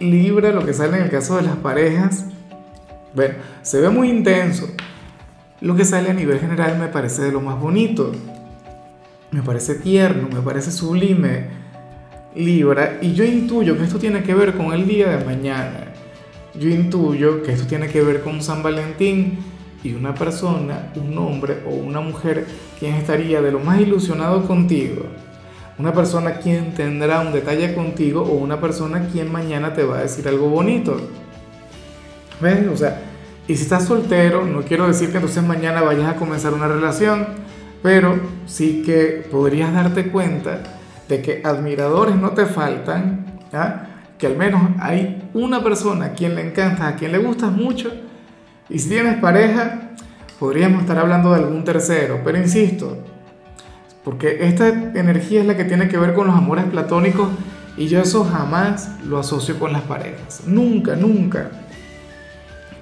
Libra, lo que sale en el caso de las parejas, bueno, se ve muy intenso. Lo que sale a nivel general me parece de lo más bonito. Me parece tierno, me parece sublime. Libra, y yo intuyo que esto tiene que ver con el día de mañana. Yo intuyo que esto tiene que ver con San Valentín y una persona, un hombre o una mujer quien estaría de lo más ilusionado contigo una persona quien tendrá un detalle contigo o una persona quien mañana te va a decir algo bonito. ¿Ves? O sea, y si estás soltero, no quiero decir que entonces mañana vayas a comenzar una relación, pero sí que podrías darte cuenta de que admiradores no te faltan, que al menos hay una persona a quien le encanta, a quien le gustas mucho, y si tienes pareja, podríamos estar hablando de algún tercero, pero insisto, porque esta energía es la que tiene que ver con los amores platónicos y yo eso jamás lo asocio con las parejas. Nunca, nunca.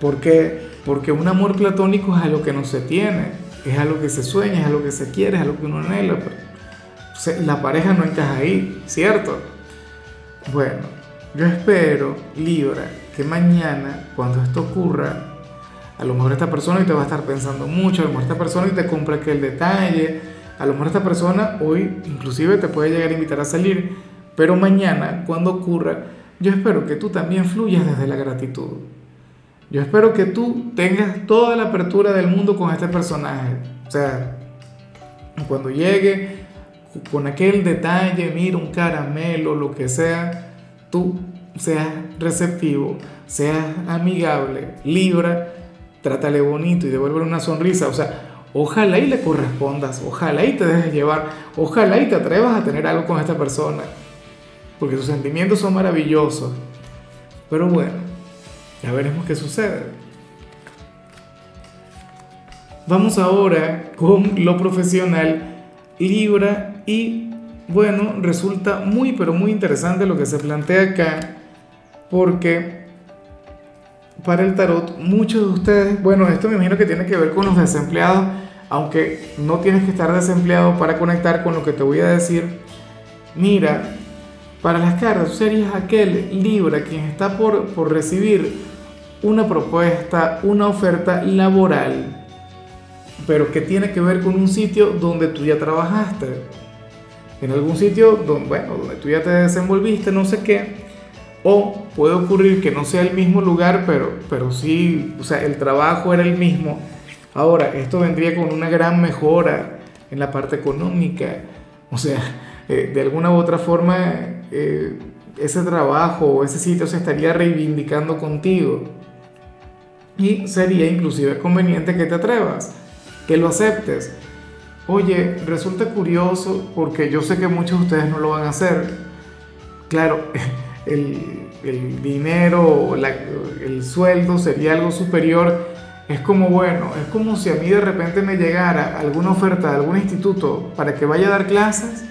Porque, porque un amor platónico es algo que no se tiene, es algo que se sueña, es algo que se quiere, es algo que uno anhela. la pareja no encaja ahí, ¿cierto? Bueno, yo espero, Libra, que mañana, cuando esto ocurra, a lo mejor esta persona te va a estar pensando mucho, a lo mejor esta persona te compra aquel detalle, a lo mejor esta persona hoy inclusive te puede llegar a invitar a salir, pero mañana, cuando ocurra, yo espero que tú también fluyas desde la gratitud. Yo espero que tú tengas toda la apertura del mundo con este personaje. O sea, cuando llegue con aquel detalle, mira un caramelo, lo que sea, tú seas receptivo, seas amigable, libra, trátale bonito y devuélvele una sonrisa. O sea, Ojalá y le correspondas, ojalá y te dejes llevar, ojalá y te atrevas a tener algo con esta persona, porque sus sentimientos son maravillosos. Pero bueno, ya veremos qué sucede. Vamos ahora con lo profesional, Libra, y bueno, resulta muy pero muy interesante lo que se plantea acá, porque para el tarot, muchos de ustedes, bueno, esto me imagino que tiene que ver con los desempleados, aunque no tienes que estar desempleado para conectar con lo que te voy a decir. Mira, para las cartas, tú serías aquel Libra quien está por, por recibir una propuesta, una oferta laboral, pero que tiene que ver con un sitio donde tú ya trabajaste, en algún sitio donde, bueno, tú ya te desenvolviste, no sé qué, o puede ocurrir que no sea el mismo lugar, pero, pero sí, o sea, el trabajo era el mismo. Ahora, esto vendría con una gran mejora en la parte económica. O sea, eh, de alguna u otra forma, eh, ese trabajo o ese sitio se estaría reivindicando contigo. Y sería inclusive conveniente que te atrevas, que lo aceptes. Oye, resulta curioso porque yo sé que muchos de ustedes no lo van a hacer. Claro, el, dinero, la, el sueldo sería algo superior, es como, bueno, es como si a mí de repente me llegara alguna oferta de algún instituto para que vaya a dar clases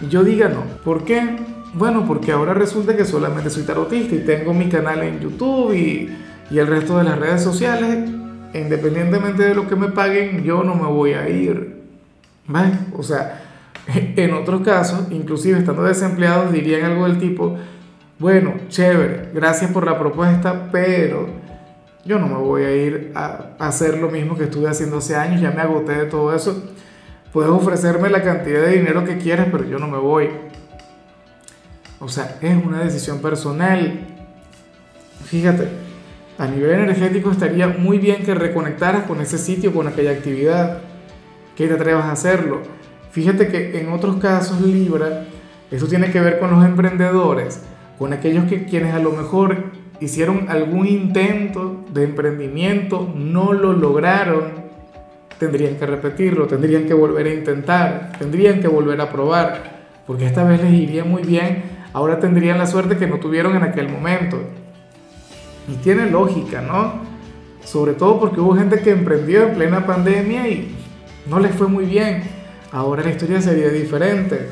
y yo diga no. ¿Por qué? Bueno, porque ahora resulta que solamente soy tarotista y tengo mi canal en YouTube y, y el resto de las redes sociales. Independientemente de lo que me paguen, yo no me voy a ir. ¿Vale? O sea, en otros casos, inclusive estando desempleados, dirían algo del tipo, bueno, chévere, gracias por la propuesta, pero yo no me voy a ir a hacer lo mismo que estuve haciendo hace años, ya me agoté de todo eso. Puedes ofrecerme la cantidad de dinero que quieras, pero yo no me voy. O sea, es una decisión personal. Fíjate, a nivel energético estaría muy bien que reconectaras con ese sitio, con aquella actividad, que te atrevas a hacerlo. Fíjate que en otros casos, Libra, eso tiene que ver con los emprendedores con aquellos que quienes a lo mejor hicieron algún intento de emprendimiento, no lo lograron, tendrían que repetirlo, tendrían que volver a intentar, tendrían que volver a probar, porque esta vez les iría muy bien, ahora tendrían la suerte que no tuvieron en aquel momento. Y tiene lógica, ¿no? Sobre todo porque hubo gente que emprendió en plena pandemia y no les fue muy bien. Ahora la historia sería diferente.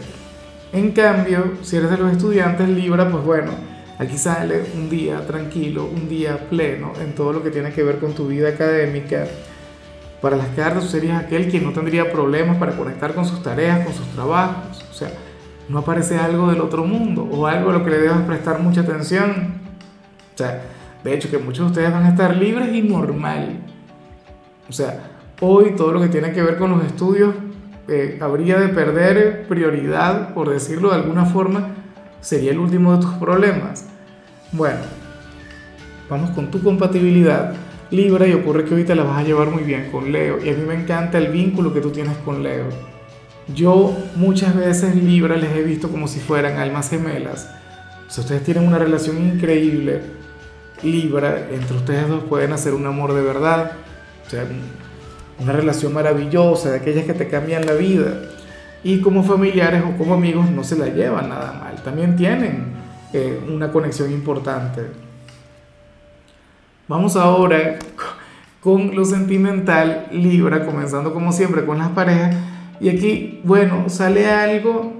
En cambio, si eres de los estudiantes Libra, pues bueno, aquí sale un día tranquilo, un día pleno en todo lo que tiene que ver con tu vida académica. Para las cartas, serías aquel quien no tendría problemas para conectar con sus tareas, con sus trabajos. O sea, no aparece algo del otro mundo o algo a lo que le debas prestar mucha atención. O sea, de hecho que muchos de ustedes van a estar libres y normal. O sea, hoy todo lo que tiene que ver con los estudios eh, habría de perder prioridad, por decirlo de alguna forma, sería el último de tus problemas. Bueno, vamos con tu compatibilidad. Libra y ocurre que te la vas a llevar muy bien con Leo y a mí me encanta el vínculo que tú tienes con Leo. Yo muchas veces Libra les he visto como si fueran almas gemelas. Sea, ustedes tienen una relación increíble. Libra, entre ustedes dos pueden hacer un amor de verdad. O sea, una relación maravillosa, de aquellas que te cambian la vida. Y como familiares o como amigos no se la llevan nada mal. También tienen eh, una conexión importante. Vamos ahora con lo sentimental, Libra, comenzando como siempre con las parejas y aquí, bueno, sale algo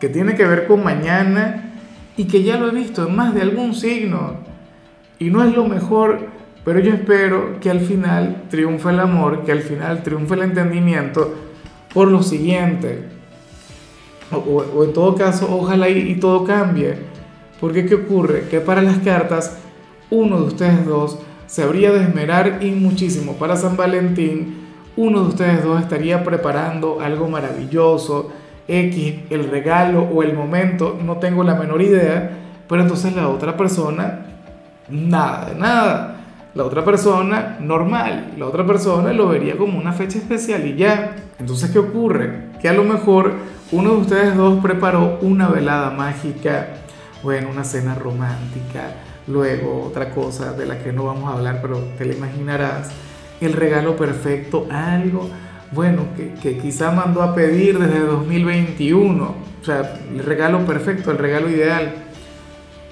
que tiene que ver con mañana y que ya lo he visto en más de algún signo. Y no es lo mejor, pero yo espero que al final triunfe el amor, que al final triunfe el entendimiento por lo siguiente. O, en todo caso, ojalá y, y todo cambie. Porque ¿qué ocurre? Que para las cartas, uno de ustedes dos se habría de esmerar y muchísimo para San Valentín uno de ustedes dos estaría preparando algo maravilloso, X, el regalo o el momento, no tengo la menor idea, pero entonces la otra persona, nada de nada. La otra persona, normal. La otra persona lo vería como una fecha especial y ya. Entonces, ¿qué ocurre? Que a lo mejor uno de ustedes dos preparó una velada mágica, bueno, una cena romántica, luego otra cosa de la que no vamos a hablar, pero te la imaginarás el regalo perfecto, algo, bueno, que, quizá mandó a pedir desde 2021, o sea, el regalo perfecto, el regalo ideal.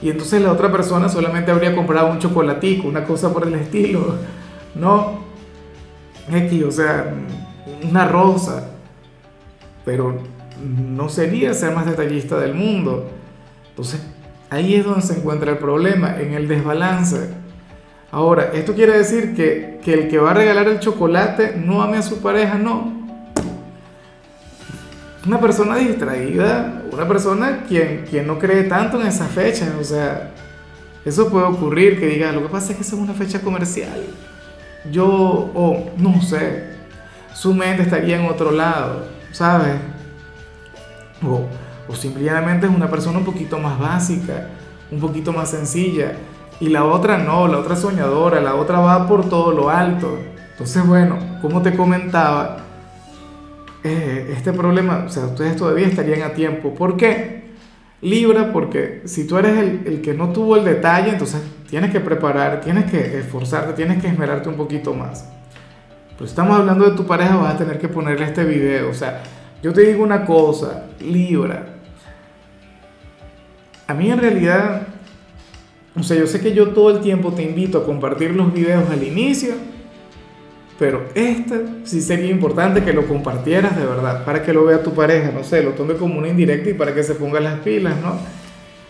Y entonces la otra persona solamente habría comprado un chocolatico, una cosa por el estilo, ¿no? X, o sea, una rosa, pero no sería ser más detallista del mundo. Entonces, ahí es donde se encuentra el problema, en el desbalance. Ahora, esto quiere decir que, el que va a regalar el chocolate no ame a su pareja, no. Una persona distraída, una persona quien, quien no cree tanto en esa fecha, o sea, eso puede ocurrir, que diga, lo que pasa es que es una fecha comercial. Yo, o no sé, su mente estaría en otro lado, ¿sabes? O, simplemente es una persona un poquito más básica, un poquito más sencilla y la otra no, la otra soñadora, la otra va por todo lo alto. Entonces, bueno, como te comentaba, eh, este problema, o sea, ustedes todavía estarían a tiempo. ¿Por qué? Libra, porque si tú eres el, el, que no tuvo el detalle, entonces tienes que preparar, tienes que esforzarte, tienes que esmerarte un poquito más. Pero estamos hablando de tu pareja, vas a tener que ponerle este video. O sea, yo te digo una cosa, Libra. A mí en realidad o sea, yo sé que yo todo el tiempo te invito a compartir los videos al inicio, pero este sí sería importante que lo compartieras de verdad, para que lo vea tu pareja, no sé, lo tome como una indirecta y para que se ponga las pilas, ¿no?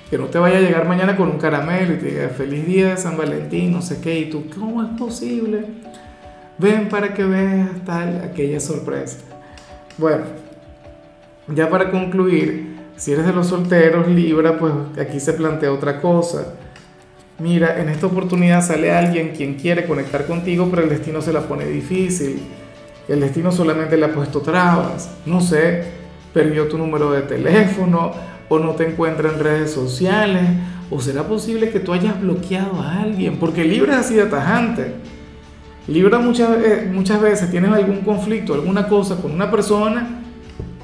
Que no te vaya a llegar mañana con un caramelo y te diga feliz día de San Valentín, no sé qué, y tú, ¿cómo es posible? Ven para que veas tal, aquella sorpresa. Bueno, ya para concluir, si eres de los solteros, Libra, pues aquí se plantea otra cosa mira, en esta oportunidad sale alguien quien quiere conectar contigo, pero el destino se la pone difícil. El destino solamente le ha puesto trabas. No sé, perdió tu número de teléfono o no te encuentra en redes sociales. ¿O será posible que tú hayas bloqueado a alguien? Porque Libra es así de tajante. Libra muchas, muchas veces tienes algún conflicto, alguna cosa con una persona,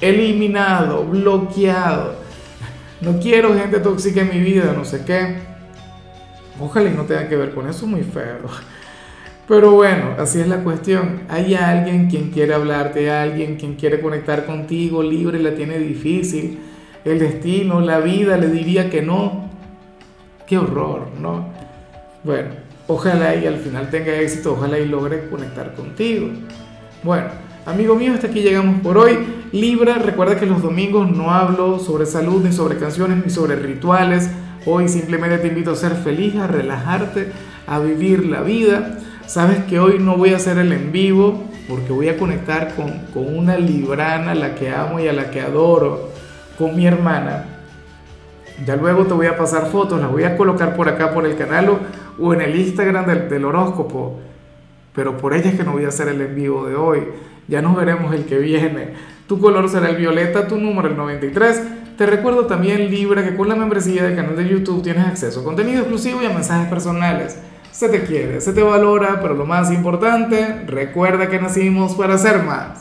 eliminado, bloqueado. No quiero gente tóxica en mi vida, no sé qué Ojalá y no tenga que ver con eso, muy feo. Pero bueno, así es la cuestión. Hay alguien quien quiere hablarte, alguien quien quiere conectar contigo, libre, la tiene difícil. El destino, la vida le diría que no. Qué horror, ¿no? Bueno, ojalá y al final tenga éxito, ojalá y logre conectar contigo. Bueno, amigo mío, hasta aquí llegamos por hoy. Libra, recuerda que los domingos no hablo sobre salud, ni sobre canciones, ni sobre rituales. Hoy simplemente te invito a ser feliz, a relajarte, a vivir la vida. Sabes que hoy no voy a hacer el en vivo porque voy a conectar con, con una librana a la que amo y a la que adoro, con mi hermana. Ya luego te voy a pasar fotos, las voy a colocar por acá por el canal o, en el Instagram del, del horóscopo. Pero por ella es que no voy a hacer el en vivo de hoy. Ya nos veremos el que viene. Tu color será el violeta, tu número el 93. Te recuerdo también, Libra, que con la membresía del canal de YouTube tienes acceso a contenido exclusivo y a mensajes personales. Se te quiere, se te valora, pero lo más importante, recuerda que nacimos para ser más.